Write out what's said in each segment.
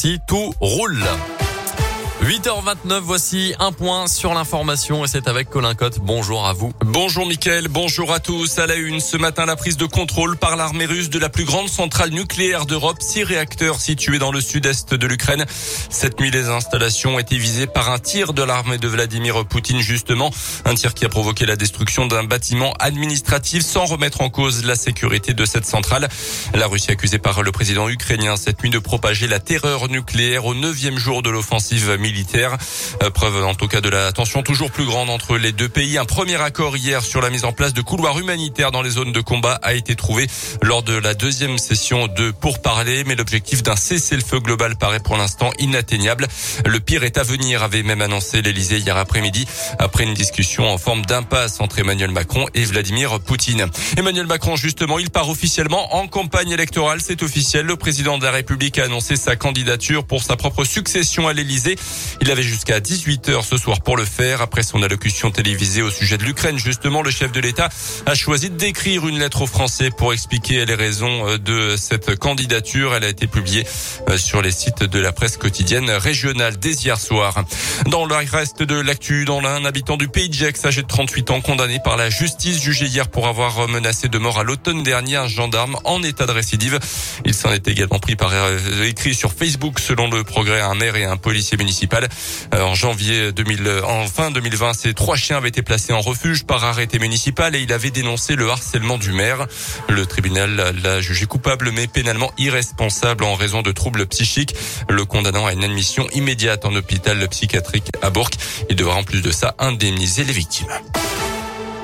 heure-ci, tout roule. 8h29, voici un point sur l'information et c'est avec Colin Cotte. Bonjour à vous. Bonjour Mickaël, bonjour à tous. À la une, ce matin, la prise de contrôle par l'armée russe de la plus grande centrale nucléaire d'Europe, six réacteurs situés dans le sud-est de l'Ukraine. Cette nuit, les installations ont été visées par un tir de l'armée de Vladimir Poutine, justement. Un tir qui a provoqué la destruction d'un bâtiment administratif sans remettre en cause la sécurité de cette centrale. La Russie accusée par le président ukrainien cette nuit de propager la terreur nucléaire au neuvième jour de l'offensive militaire Euh, preuve en tout cas de la tension toujours plus grande entre les deux pays. Un premier accord hier sur la mise en place de couloirs humanitaires dans les zones de combat a été trouvé lors de la deuxième session de pourparlers, mais l'objectif d'un cessez-le-feu global paraît pour l'instant inatteignable. Le pire est à venir, avait même annoncé l'Elysée hier après-midi, après une discussion en forme d'impasse entre Emmanuel Macron et Vladimir Poutine. Emmanuel Macron, justement, il part officiellement en campagne électorale. C'est officiel. Le président de la République a annoncé sa candidature pour sa propre succession à l'Elysée. Il avait jusqu'à 18h ce soir pour le faire. Après son allocution télévisée au sujet de l'Ukraine, justement, le chef de l'État a choisi d'écrire une lettre aux Français pour expliquer les raisons euh, de cette candidature. Elle a été publiée euh, sur les sites de la presse quotidienne régionale dès hier soir. Dans le reste de l'actu, dans l'un, habitant du Pays de Gex, âgé de 38 ans, condamné par la justice, jugé hier pour avoir menacé de mort à l'automne dernier un gendarme en état de récidive. Il s'en est également pris par euh, écrit sur Facebook, selon le progrès, un maire et un policier municipal euh, en janvier 2000, en fin 2020, ces trois chiens avaient été placés en refuge par arrêté municipal et il avait dénoncé le harcèlement du maire. Le tribunal l'a jugé coupable mais pénalement irresponsable en raison de troubles psychiques, le condamnant à une admission immédiate en hôpital psychiatrique à Bourg. Il devra en plus de ça indemniser les victimes.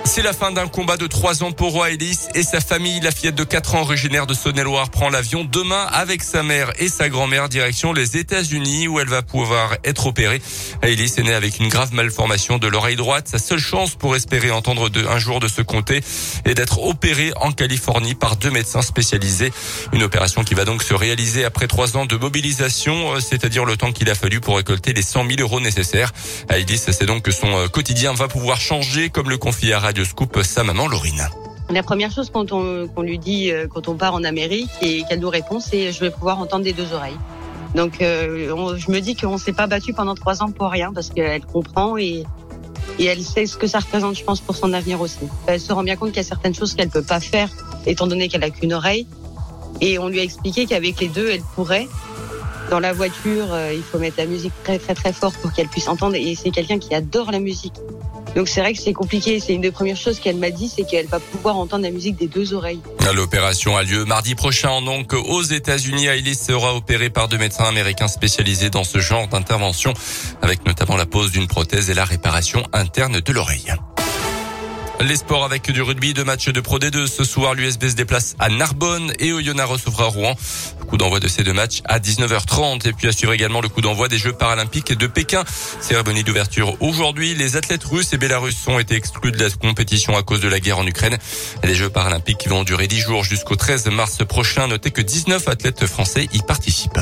C'est la fin d'un combat de trois ans pour Roy Ellis et sa famille. La fillette de 4 ans originaire de Saône-et-Loire prend l'avion demain avec sa mère et sa grand-mère direction les États-Unis où elle va pouvoir être opérée. Ellis est née avec une grave malformation de l'oreille droite. Sa seule chance pour espérer entendre un jour de se compter est d'être opérée en Californie par deux médecins spécialisés. Une opération qui va donc se réaliser après trois ans de mobilisation, euh, c'est-à-dire le temps qu'il a fallu pour récolter les 100 000 euros nécessaires. Ellis, c'est donc que son euh, quotidien va pouvoir changer, comme le confie à Radio Scoop sa maman Laurine. La première chose qu'on lui dit euh, quand on part en Amérique et qu'elle nous répond, c'est je vais pouvoir entendre des deux oreilles. Donc euh, je me dis qu'on s'est pas battu pendant trois ans pour rien parce qu'elle comprend et, et elle sait ce que ça représente, je pense, pour son avenir aussi. Elle se rend bien compte qu'il y a certaines choses qu'elle peut pas faire étant donné qu'elle a qu'une oreille. Et on lui a expliqué qu'avec les deux, elle pourrait. Dans la voiture, euh, il faut mettre la musique très très très fort pour qu'elle puisse entendre. Et c'est quelqu'un qui adore la musique. Donc c'est vrai que c'est compliqué. C'est une des premières choses qu'elle m'a dit, c'est qu'elle va pouvoir entendre la musique des deux oreilles. L'opération a lieu mardi prochain donc aux États-Unis. Ailis sera opérée par deux médecins américains spécialisés dans ce genre d'intervention, avec notamment la pose d'une prothèse et la réparation interne de l'oreille. Les sports avec du rugby, deux matchs de Pro D2. Ce soir, l'USB se déplace à Narbonne et Oyonnax recevra Rouen. Coup d'envoi de ces deux matchs à 19h30 et puis assure également le coup d'envoi des Jeux paralympiques de Pékin. Cérémonie d'ouverture aujourd'hui. Les athlètes russes et bélarusses ont été exclus de la compétition à cause de la guerre en Ukraine. Les Jeux paralympiques qui vont durer 10 jours jusqu'au 13 mars prochain. Notez que 19 athlètes français y participent.